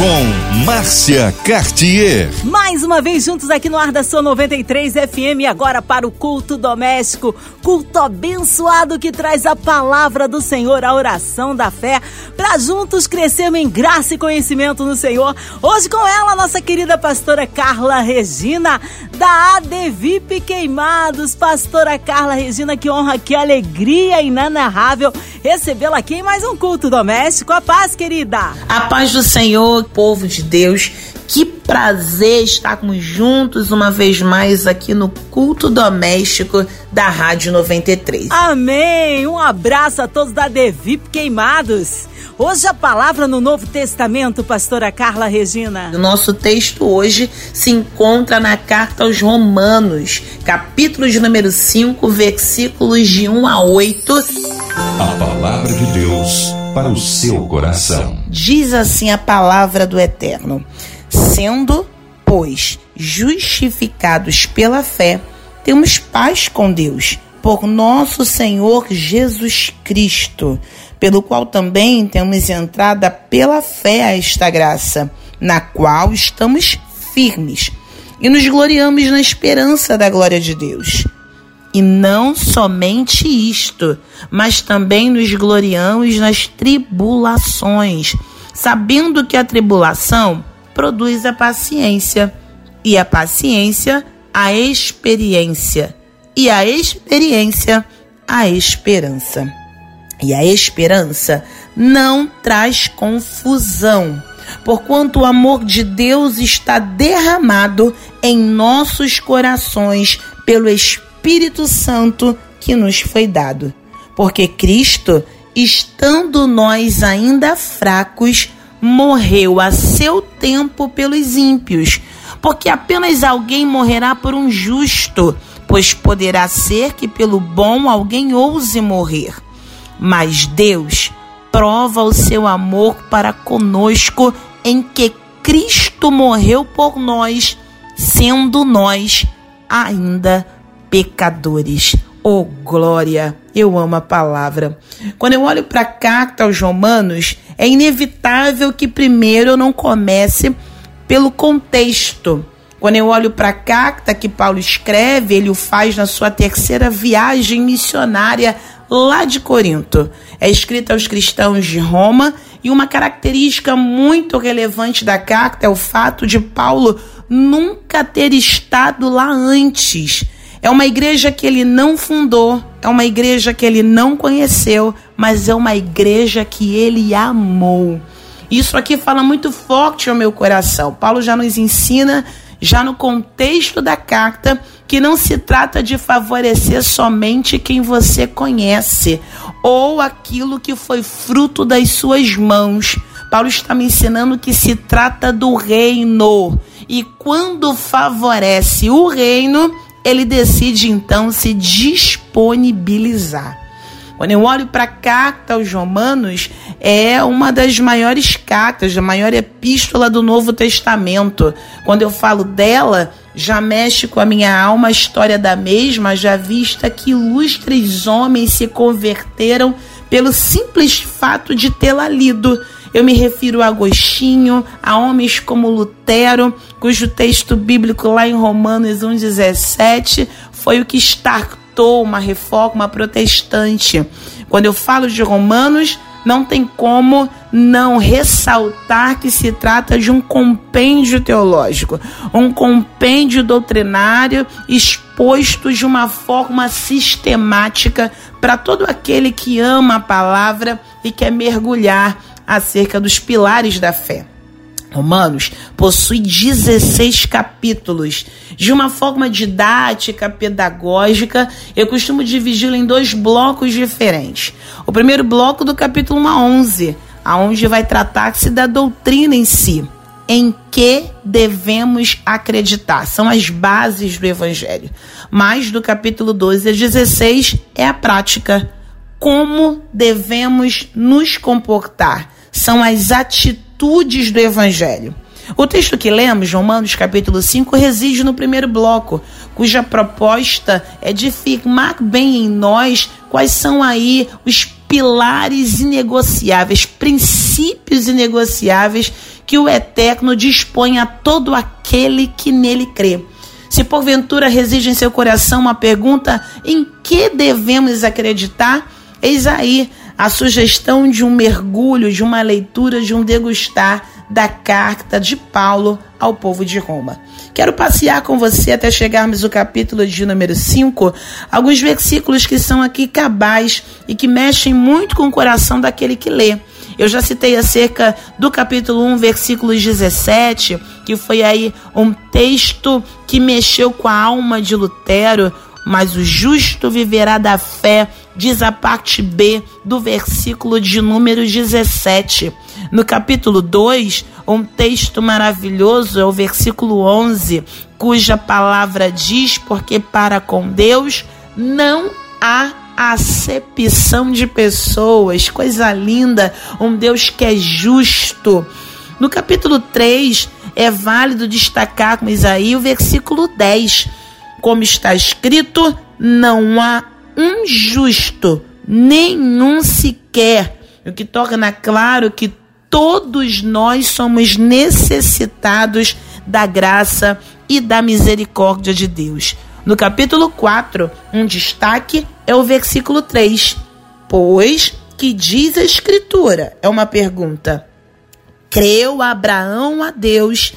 com Márcia Cartier. Mais uma vez juntos aqui no ar da sua 93 FM, agora para o culto doméstico, culto abençoado que traz a palavra do Senhor, a oração da fé, para juntos crescermos em graça e conhecimento no Senhor. Hoje com ela, nossa querida pastora Carla Regina, da ADVIP Queimados. Pastora Carla Regina, que honra, que alegria inanarrável recebê-la aqui em mais um culto doméstico. A paz, querida. A paz do Senhor, povo de Deus. Que prazer estarmos juntos uma vez mais aqui no culto doméstico da Rádio 93. Amém! Um abraço a todos da Devip Queimados. Hoje a palavra no Novo Testamento, pastora Carla Regina. O nosso texto hoje se encontra na carta aos Romanos, capítulo de número 5, versículos de 1 a 8. A palavra de Deus para o seu coração. Diz assim a palavra do Eterno: Sendo, pois, justificados pela fé, temos paz com Deus, por nosso Senhor Jesus Cristo, pelo qual também temos entrada pela fé a esta graça, na qual estamos firmes e nos gloriamos na esperança da glória de Deus. E não somente isto, mas também nos gloriamos nas tribulações, sabendo que a tribulação produz a paciência, e a paciência, a experiência, e a experiência, a esperança. E a esperança não traz confusão, porquanto o amor de Deus está derramado em nossos corações pelo Espírito Espírito Santo que nos foi dado. Porque Cristo, estando nós ainda fracos, morreu a seu tempo pelos ímpios. Porque apenas alguém morrerá por um justo, pois poderá ser que pelo bom alguém ouse morrer. Mas Deus prova o seu amor para conosco em que Cristo morreu por nós, sendo nós ainda pecadores. Oh, glória! Eu amo a palavra. Quando eu olho para a carta aos Romanos, é inevitável que primeiro eu não comece pelo contexto. Quando eu olho para a carta que Paulo escreve, ele o faz na sua terceira viagem missionária lá de Corinto. É escrita aos cristãos de Roma e uma característica muito relevante da carta é o fato de Paulo nunca ter estado lá antes. É uma igreja que ele não fundou, é uma igreja que ele não conheceu, mas é uma igreja que ele amou. Isso aqui fala muito forte ao meu coração. Paulo já nos ensina, já no contexto da carta, que não se trata de favorecer somente quem você conhece ou aquilo que foi fruto das suas mãos. Paulo está me ensinando que se trata do reino. E quando favorece o reino, ele decide então se disponibilizar. Quando eu olho para a carta aos Romanos, é uma das maiores cartas, a maior epístola do Novo Testamento. Quando eu falo dela, já mexe com a minha alma a história da mesma, já vista que ilustres homens se converteram pelo simples fato de tê-la lido. Eu me refiro a Agostinho, a homens como Lutero, cujo texto bíblico lá em Romanos 1,17 foi o que startou uma reforma protestante. Quando eu falo de Romanos, não tem como não ressaltar que se trata de um compêndio teológico, um compêndio doutrinário exposto de uma forma sistemática para todo aquele que ama a palavra e quer mergulhar acerca dos pilares da fé. Romanos possui 16 capítulos. De uma forma didática, pedagógica, eu costumo dividi-lo em dois blocos diferentes. O primeiro bloco do capítulo 1 a 11, aonde vai tratar-se da doutrina em si, em que devemos acreditar. São as bases do evangelho. Mas do capítulo 12 a 16 é a prática, como devemos nos comportar são as atitudes do Evangelho. O texto que lemos, Romanos capítulo 5, reside no primeiro bloco, cuja proposta é de firmar bem em nós quais são aí os pilares inegociáveis, princípios inegociáveis que o Eterno dispõe a todo aquele que nele crê. Se porventura reside em seu coração uma pergunta em que devemos acreditar, eis aí a sugestão de um mergulho, de uma leitura, de um degustar da carta de Paulo ao povo de Roma. Quero passear com você até chegarmos no capítulo de número 5, alguns versículos que são aqui cabais e que mexem muito com o coração daquele que lê. Eu já citei acerca do capítulo 1, versículo 17, que foi aí um texto que mexeu com a alma de Lutero, mas o justo viverá da fé, diz a parte B do versículo de número 17. No capítulo 2, um texto maravilhoso é o versículo 11, cuja palavra diz: Porque para com Deus não há acepção de pessoas, coisa linda, um Deus que é justo. No capítulo 3, é válido destacar com Isaías o versículo 10, como está escrito: não há um justo, nenhum sequer, o que torna claro que todos nós somos necessitados da graça e da misericórdia de Deus. No capítulo 4, um destaque é o versículo 3. Pois que diz a Escritura? É uma pergunta. Creu Abraão a Deus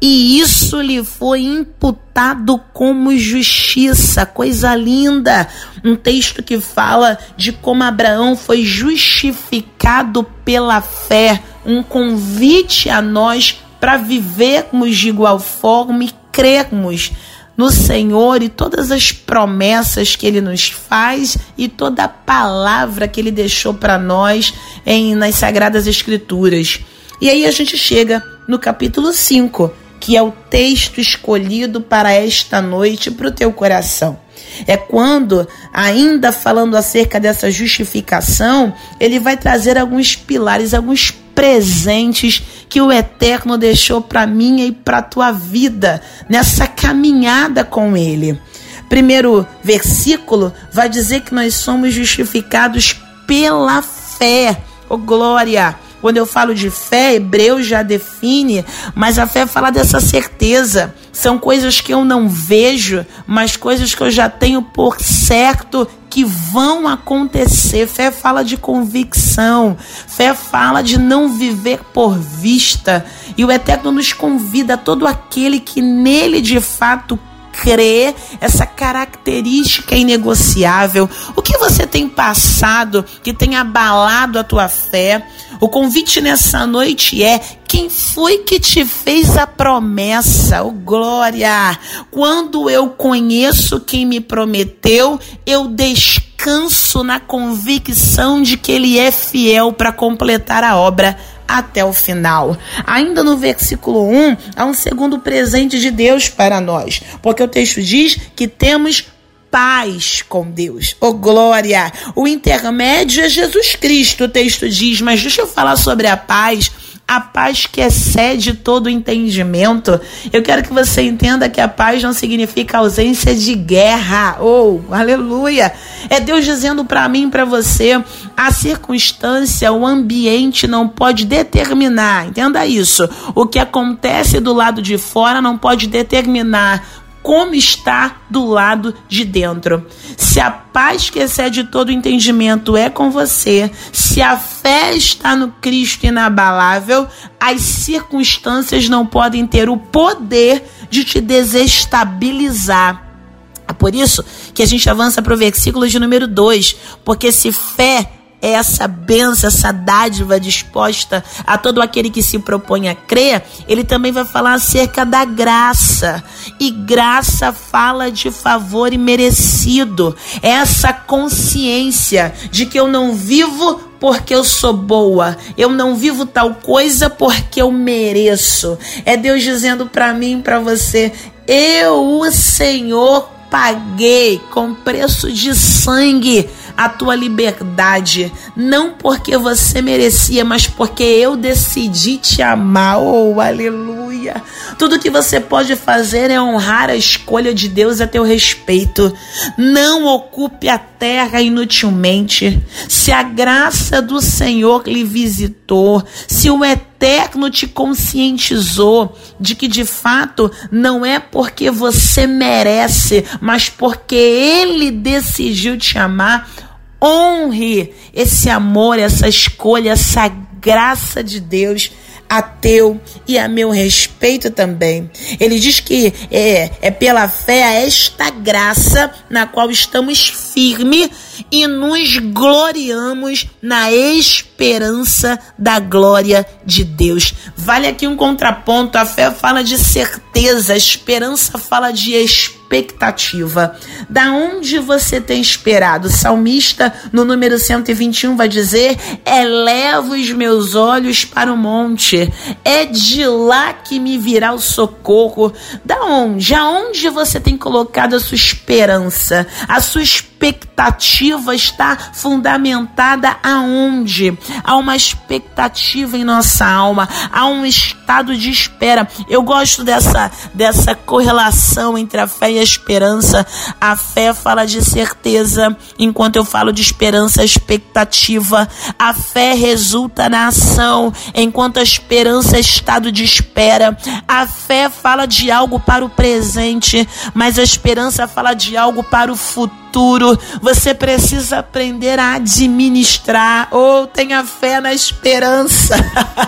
e isso lhe foi imputado como justiça. Coisa linda! Um texto que fala de como Abraão foi justificado pela fé. Um convite a nós para vivermos de igual forma e crermos no Senhor e todas as promessas que ele nos faz e toda a palavra que ele deixou para nós em nas sagradas escrituras. E aí a gente chega no capítulo 5, que é o texto escolhido para esta noite para o teu coração. É quando, ainda falando acerca dessa justificação, ele vai trazer alguns pilares, alguns presentes que o Eterno deixou para mim e para tua vida nessa caminhada com ele. Primeiro versículo vai dizer que nós somos justificados pela fé. Oh glória! Quando eu falo de fé, Hebreu já define, mas a fé fala dessa certeza. São coisas que eu não vejo, mas coisas que eu já tenho por certo que vão acontecer. Fé fala de convicção, fé fala de não viver por vista. E o Eterno nos convida todo aquele que nele de fato crê, essa característica inegociável. O que você tem passado que tem abalado a tua fé? O convite nessa noite é: quem foi que te fez a promessa? Oh, glória! Quando eu conheço quem me prometeu, eu descanso na convicção de que ele é fiel para completar a obra até o final. Ainda no versículo 1, há um segundo presente de Deus para nós, porque o texto diz que temos paz com Deus. Oh glória! O intermédio é Jesus Cristo, o texto diz, mas deixa eu falar sobre a paz a paz que excede todo entendimento. Eu quero que você entenda que a paz não significa ausência de guerra. Oh, aleluia! É Deus dizendo para mim, para você, a circunstância, o ambiente não pode determinar. Entenda isso. O que acontece do lado de fora não pode determinar como está do lado de dentro. Se a paz que excede todo entendimento é com você, se a fé está no Cristo inabalável, as circunstâncias não podem ter o poder de te desestabilizar. É por isso que a gente avança para o versículo de número 2, porque se fé essa benção, essa dádiva disposta a todo aquele que se propõe a crer, ele também vai falar acerca da graça. E graça fala de favor merecido. Essa consciência de que eu não vivo porque eu sou boa, eu não vivo tal coisa porque eu mereço. É Deus dizendo para mim, para você, eu, o Senhor, paguei com preço de sangue a tua liberdade, não porque você merecia, mas porque eu decidi te amar. Oh, aleluia! Tudo que você pode fazer é honrar a escolha de Deus a teu respeito. Não ocupe a terra inutilmente. Se a graça do Senhor lhe visitou, se o eterno te conscientizou de que de fato não é porque você merece, mas porque ele decidiu te amar, honre esse amor, essa escolha, essa graça de Deus a teu e a meu respeito também. Ele diz que é, é pela fé a esta graça na qual estamos firmes e nos gloriamos na esperança da glória de Deus. Vale aqui um contraponto: a fé fala de certeza, a esperança fala de esperança expectativa. Da onde você tem esperado? O salmista, no número 121, vai dizer: Eleva os meus olhos para o monte, é de lá que me virá o socorro. Da onde? Aonde você tem colocado a sua esperança? A sua expectativa está fundamentada aonde? Há uma expectativa em nossa alma, há um estado de espera. Eu gosto dessa, dessa correlação entre a fé e a esperança. A fé fala de certeza, enquanto eu falo de esperança, expectativa. A fé resulta na ação, enquanto a esperança é estado de espera. A fé fala de algo para o presente, mas a esperança fala de algo para o futuro futuro. Você precisa aprender a administrar. Ou tenha fé na esperança.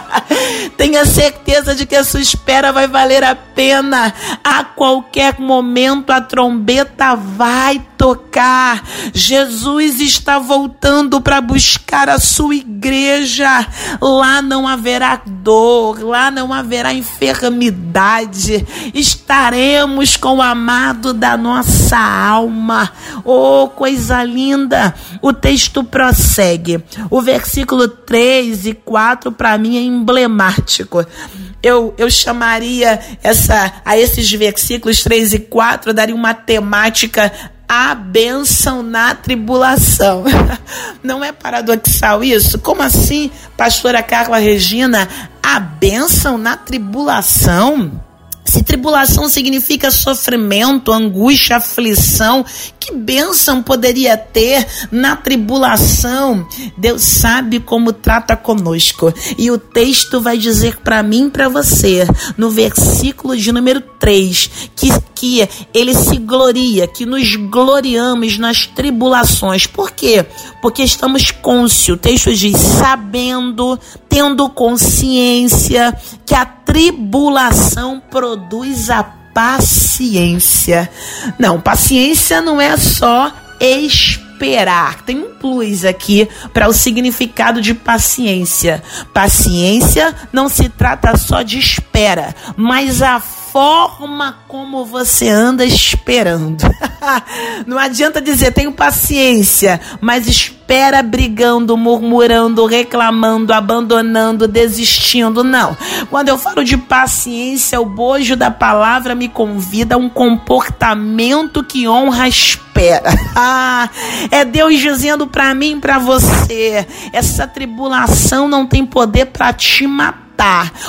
tenha certeza de que a sua espera vai valer a pena. A qualquer momento a trombeta vai tocar. Jesus está voltando para buscar a sua igreja. Lá não haverá dor, lá não haverá enfermidade. Estaremos com o amado da nossa alma. Oh, coisa linda! O texto prossegue. O versículo 3 e 4 para mim é emblemático. Eu, eu chamaria essa a esses versículos 3 e 4, daria uma temática a bênção na tribulação. Não é paradoxal isso? Como assim, pastora Carla Regina, a bênção na tribulação? Se tribulação significa sofrimento, angústia, aflição, que bênção poderia ter na tribulação? Deus sabe como trata conosco. E o texto vai dizer para mim e para você, no versículo de número 3, que, que ele se gloria, que nos gloriamos nas tribulações. Por quê? Porque estamos cônscios. O texto diz, sabendo, tendo consciência que a tribulação produz a paciência. Não, paciência não é só esperar. Tem um plus aqui para o significado de paciência. Paciência não se trata só de espera, mas a forma como você anda esperando. Não adianta dizer tenho paciência, mas espera brigando, murmurando, reclamando, abandonando, desistindo. Não. Quando eu falo de paciência, o bojo da palavra me convida a um comportamento que honra a espera. é Deus dizendo para mim, para você, essa tribulação não tem poder para te matar.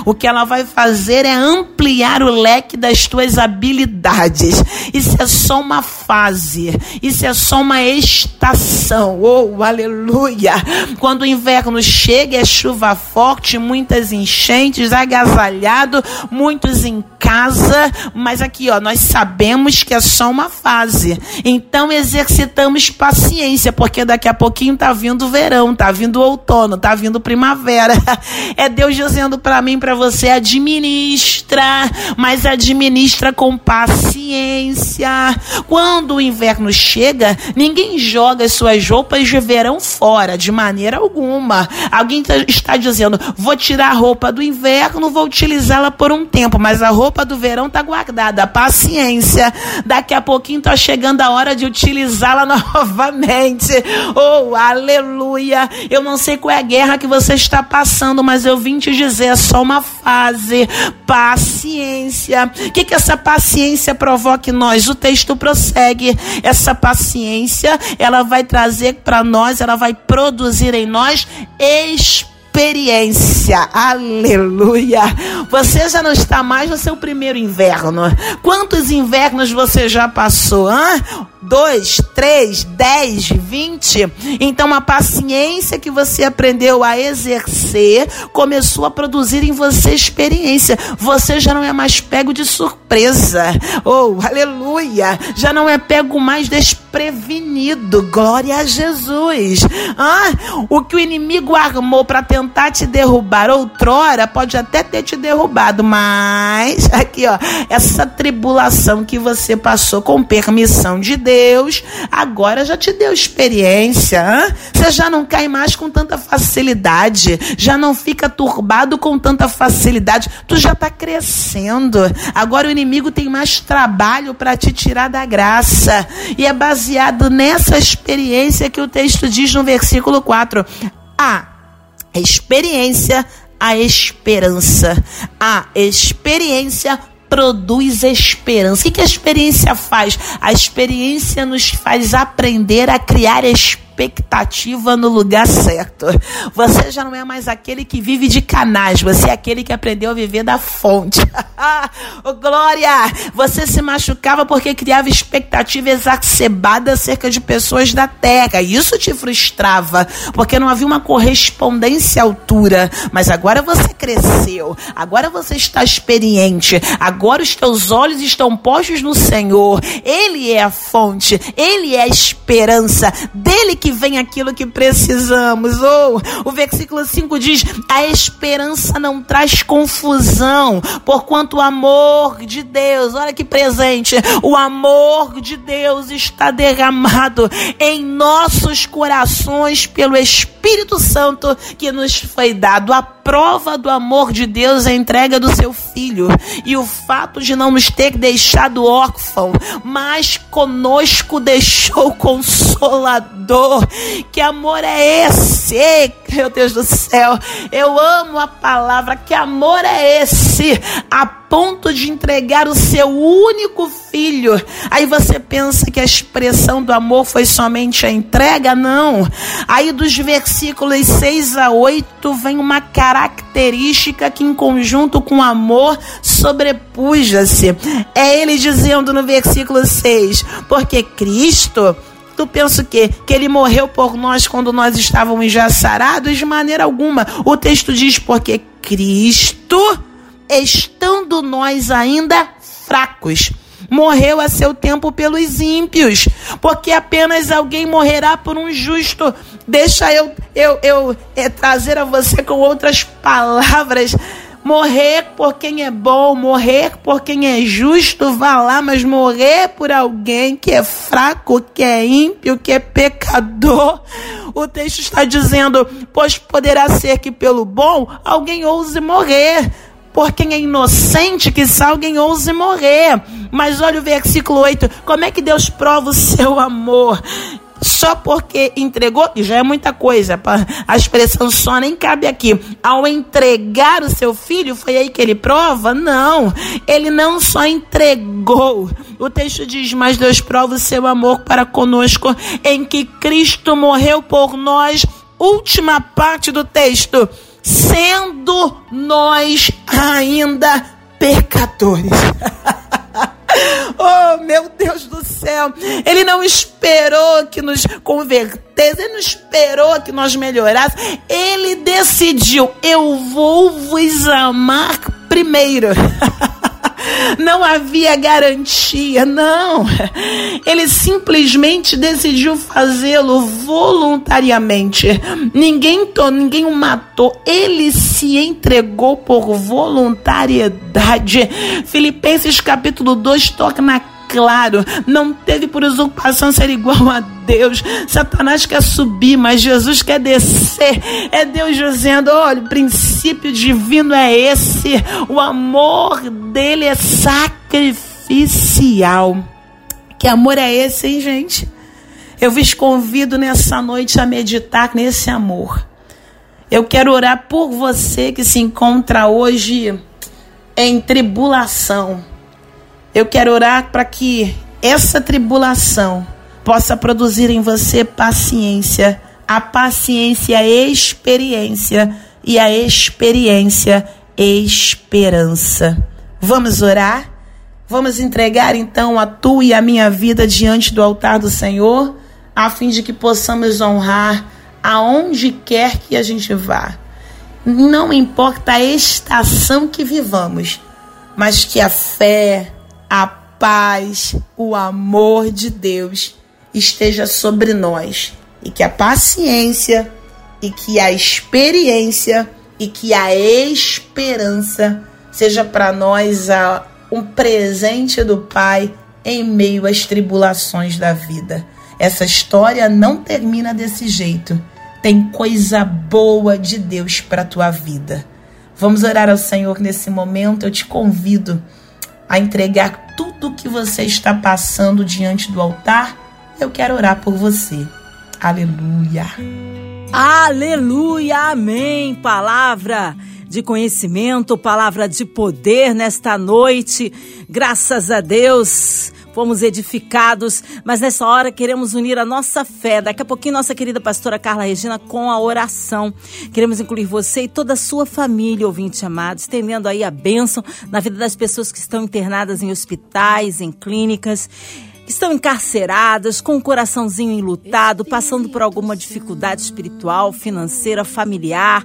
O que ela vai fazer é ampliar o leque das tuas habilidades. Isso é só uma fase. Isso é só uma estação. Oh, aleluia! Quando o inverno chega, é chuva forte, muitas enchentes, agasalhado, muitos em casa, mas aqui, ó, nós sabemos que é só uma fase. Então exercitamos paciência, porque daqui a pouquinho tá vindo verão, tá vindo outono, tá vindo primavera. É Deus dizendo para mim, para você, administra, mas administra com paciência. Quando o inverno chega, ninguém joga as suas roupas de verão fora, de maneira alguma. Alguém tá, está dizendo, vou tirar a roupa do inverno, vou utilizá-la por um tempo, mas a roupa do verão tá guardada. Paciência. Daqui a pouquinho tá chegando a hora de pode utilizá-la novamente. Oh, aleluia! Eu não sei qual é a guerra que você está passando, mas eu vim te dizer, é só uma fase. Paciência. O que, que essa paciência provoca em nós? O texto prossegue. Essa paciência, ela vai trazer para nós, ela vai produzir em nós esperança experiência. Aleluia! Você já não está mais no é seu primeiro inverno. Quantos invernos você já passou? Hein? 2, 3, 10, 20. Então a paciência que você aprendeu a exercer começou a produzir em você experiência. Você já não é mais pego de surpresa. Oh, aleluia! Já não é pego mais desprevenido. Glória a Jesus. Ah, o que o inimigo armou para tentar te derrubar outrora pode até ter te derrubado, mas aqui ó, essa tribulação que você passou com permissão de Deus Deus agora já te deu experiência. Hein? Você já não cai mais com tanta facilidade, já não fica turbado com tanta facilidade. Tu já está crescendo. Agora o inimigo tem mais trabalho para te tirar da graça. E é baseado nessa experiência que o texto diz no versículo 4. A experiência a esperança. A experiência produz esperança. O que, a experiência faz? A experiência nos faz aprender a criar esperança expectativa no lugar certo. Você já não é mais aquele que vive de canais, você é aquele que aprendeu a viver da fonte. oh, glória! Você se machucava porque criava expectativa exacerbada acerca de pessoas da terra. Isso te frustrava, porque não havia uma correspondência à altura. Mas agora você cresceu, agora você está experiente, agora os teus olhos estão postos no Senhor. Ele é a fonte, ele é a esperança, dele que vem aquilo que precisamos. Ou oh, o versículo 5 diz: A esperança não traz confusão, porquanto o amor de Deus, olha que presente, o amor de Deus está derramado em nossos corações pelo Espírito Santo que nos foi dado. A prova do amor de Deus é a entrega do seu filho e o fato de não nos ter deixado órfão, mas conosco deixou o consolador. Que amor é esse? Meu Deus do céu, eu amo a palavra. Que amor é esse? A ponto de entregar o seu único filho. Aí você pensa que a expressão do amor foi somente a entrega? Não. Aí dos versículos 6 a 8 vem uma característica que, em conjunto com amor, sobrepuja-se. É ele dizendo no versículo 6: Porque Cristo Tu pensa o quê? Que ele morreu por nós quando nós estávamos já sarados? De maneira alguma. O texto diz: porque Cristo, estando nós ainda fracos, morreu a seu tempo pelos ímpios, porque apenas alguém morrerá por um justo. Deixa eu eu, eu é, trazer a você com outras palavras Morrer por quem é bom, morrer por quem é justo, vá lá, mas morrer por alguém que é fraco, que é ímpio, que é pecador. O texto está dizendo: pois poderá ser que pelo bom alguém ouse morrer por quem é inocente, que alguém ouse morrer. Mas olha o versículo 8: como é que Deus prova o seu amor? Só porque entregou, já é muita coisa, a expressão só nem cabe aqui. Ao entregar o seu filho, foi aí que ele prova? Não, ele não só entregou. O texto diz: Mas Deus prova o seu amor para conosco, em que Cristo morreu por nós. Última parte do texto, sendo nós ainda pecadores. Oh, meu Deus do céu. Ele não esperou que nos convertesse, ele não esperou que nós melhorássemos. Ele decidiu: eu vou vos amar primeiro. não havia garantia, não. Ele simplesmente decidiu fazê-lo voluntariamente. Ninguém, ninguém o matou, ele se entregou por voluntariedade. Filipenses capítulo 2 toca na claro, não teve por usurpação ser igual a Deus. Satanás quer subir, mas Jesus quer descer. É Deus dizendo: olha, o princípio divino é esse. O amor dele é sacrificial. Que amor é esse, hein, gente? Eu vos convido nessa noite a meditar nesse amor. Eu quero orar por você que se encontra hoje em tribulação. Eu quero orar para que essa tribulação possa produzir em você paciência, a paciência experiência e a experiência esperança. Vamos orar? Vamos entregar então a tua e a minha vida diante do altar do Senhor, a fim de que possamos honrar aonde quer que a gente vá. Não importa a estação que vivamos, mas que a fé, a paz, o amor de Deus esteja sobre nós e que a paciência e que a experiência e que a esperança seja para nós a, um presente do Pai em meio às tribulações da vida. Essa história não termina desse jeito. Tem coisa boa de Deus para tua vida. Vamos orar ao Senhor nesse momento. Eu te convido a entregar tudo o que você está passando diante do altar. Eu quero orar por você. Aleluia. Aleluia, amém. Palavra de conhecimento, palavra de poder nesta noite. Graças a Deus. Fomos edificados, mas nessa hora queremos unir a nossa fé. Daqui a pouquinho, nossa querida pastora Carla Regina com a oração. Queremos incluir você e toda a sua família, ouvinte amado, estendendo aí a bênção na vida das pessoas que estão internadas em hospitais, em clínicas estão encarceradas, com o coraçãozinho enlutado, passando por alguma dificuldade espiritual, financeira, familiar,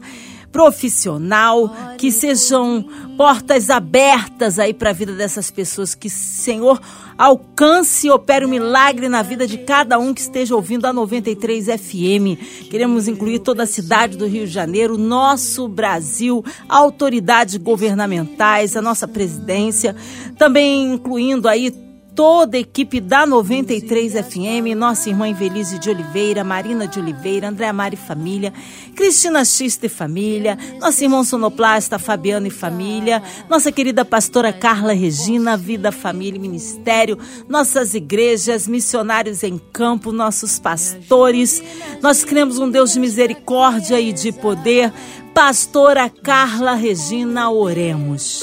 profissional, que sejam portas abertas aí para a vida dessas pessoas, que Senhor alcance e opere um milagre na vida de cada um que esteja ouvindo a 93 FM. Queremos incluir toda a cidade do Rio de Janeiro, nosso Brasil, autoridades governamentais, a nossa presidência, também incluindo aí toda a equipe da 93 FM, nossa irmã Invelise de Oliveira, Marina de Oliveira, André Mari Família, Cristina Xista e Família, nosso irmão sonoplasta Fabiano e Família, nossa querida pastora Carla Regina, Vida, Família e Ministério, nossas igrejas, missionários em campo, nossos pastores. Nós cremos um Deus de misericórdia e de poder. Pastora Carla Regina, oremos.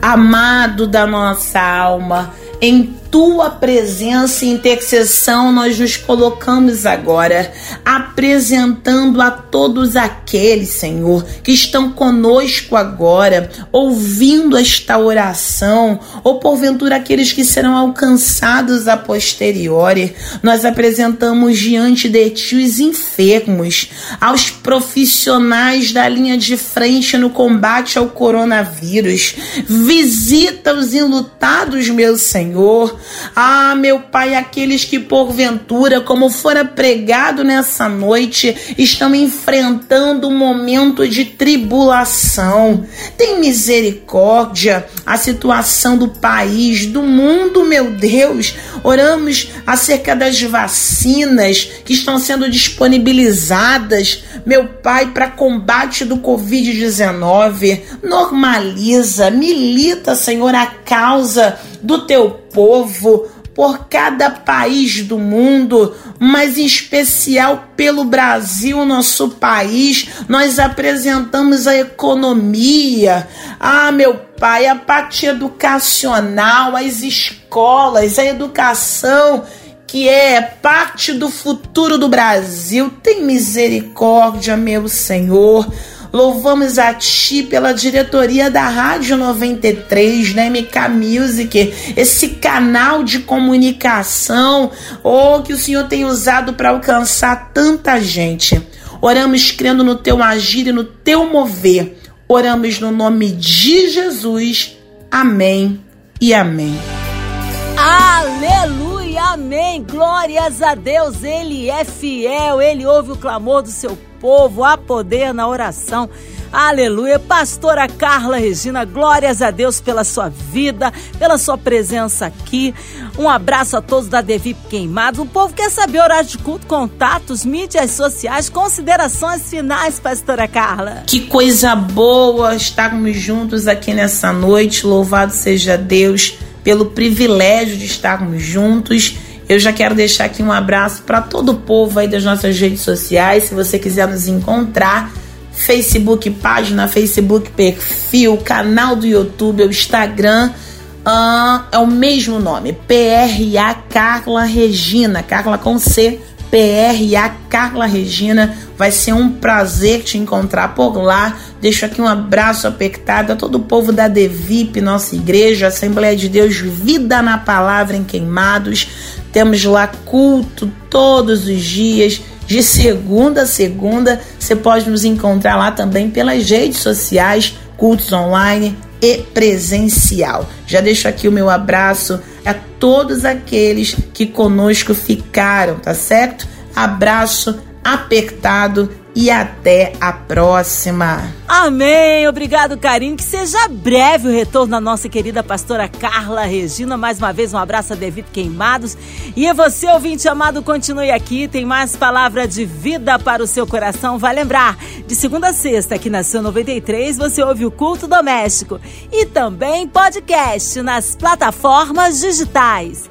Amado da nossa alma, em tua presença e intercessão nós nos colocamos agora, apresentando a todos aqueles, Senhor, que estão conosco agora, ouvindo esta oração, ou porventura aqueles que serão alcançados a posteriori. Nós apresentamos diante de ti os enfermos, aos profissionais da linha de frente no combate ao coronavírus. Visita os enlutados, meu Senhor ah, meu Pai, aqueles que porventura, como fora pregado nessa noite, estão enfrentando um momento de tribulação. Tem misericórdia a situação do país, do mundo, meu Deus. Oramos acerca das vacinas que estão sendo disponibilizadas, meu Pai, para combate do Covid-19. Normaliza, milita, Senhor, a causa do teu povo, por cada país do mundo, mas em especial pelo Brasil, nosso país. Nós apresentamos a economia, ah, meu pai, a parte educacional, as escolas, a educação que é parte do futuro do Brasil. Tem misericórdia, meu Senhor. Louvamos a Ti pela diretoria da Rádio 93, da MK Music, esse canal de comunicação, oh, que o Senhor tem usado para alcançar tanta gente. Oramos crendo no Teu agir e no Teu mover. Oramos no nome de Jesus. Amém e amém. Aleluia, amém. Glórias a Deus, Ele é fiel, Ele ouve o clamor do seu povo, há poder na oração. Aleluia. Pastora Carla Regina, glórias a Deus pela sua vida, pela sua presença aqui. Um abraço a todos da Devi Queimados. O povo quer saber horário de culto, contatos, mídias sociais, considerações finais, Pastora Carla. Que coisa boa estarmos juntos aqui nessa noite. Louvado seja Deus pelo privilégio de estarmos juntos eu já quero deixar aqui um abraço para todo o povo aí das nossas redes sociais. Se você quiser nos encontrar, Facebook página, Facebook perfil, canal do YouTube, o Instagram. Uh, é o mesmo nome, PRA Carla Regina, Carla com C, PRA Carla Regina. Vai ser um prazer te encontrar por lá. Deixo aqui um abraço apertado a todo o povo da Devip, nossa igreja, Assembleia de Deus, Vida na Palavra em Queimados. Temos lá culto todos os dias, de segunda a segunda. Você pode nos encontrar lá também pelas redes sociais, cultos online e presencial. Já deixo aqui o meu abraço a todos aqueles que conosco ficaram, tá certo? Abraço apertado e até a próxima. Amém. Obrigado, carinho. Que seja breve o retorno da nossa querida pastora Carla Regina. Mais uma vez, um abraço a David Queimados. E você, ouvinte amado, continue aqui. Tem mais palavra de vida para o seu coração. Vai lembrar, de segunda a sexta, aqui na Seu 93, você ouve o Culto Doméstico. E também podcast nas plataformas digitais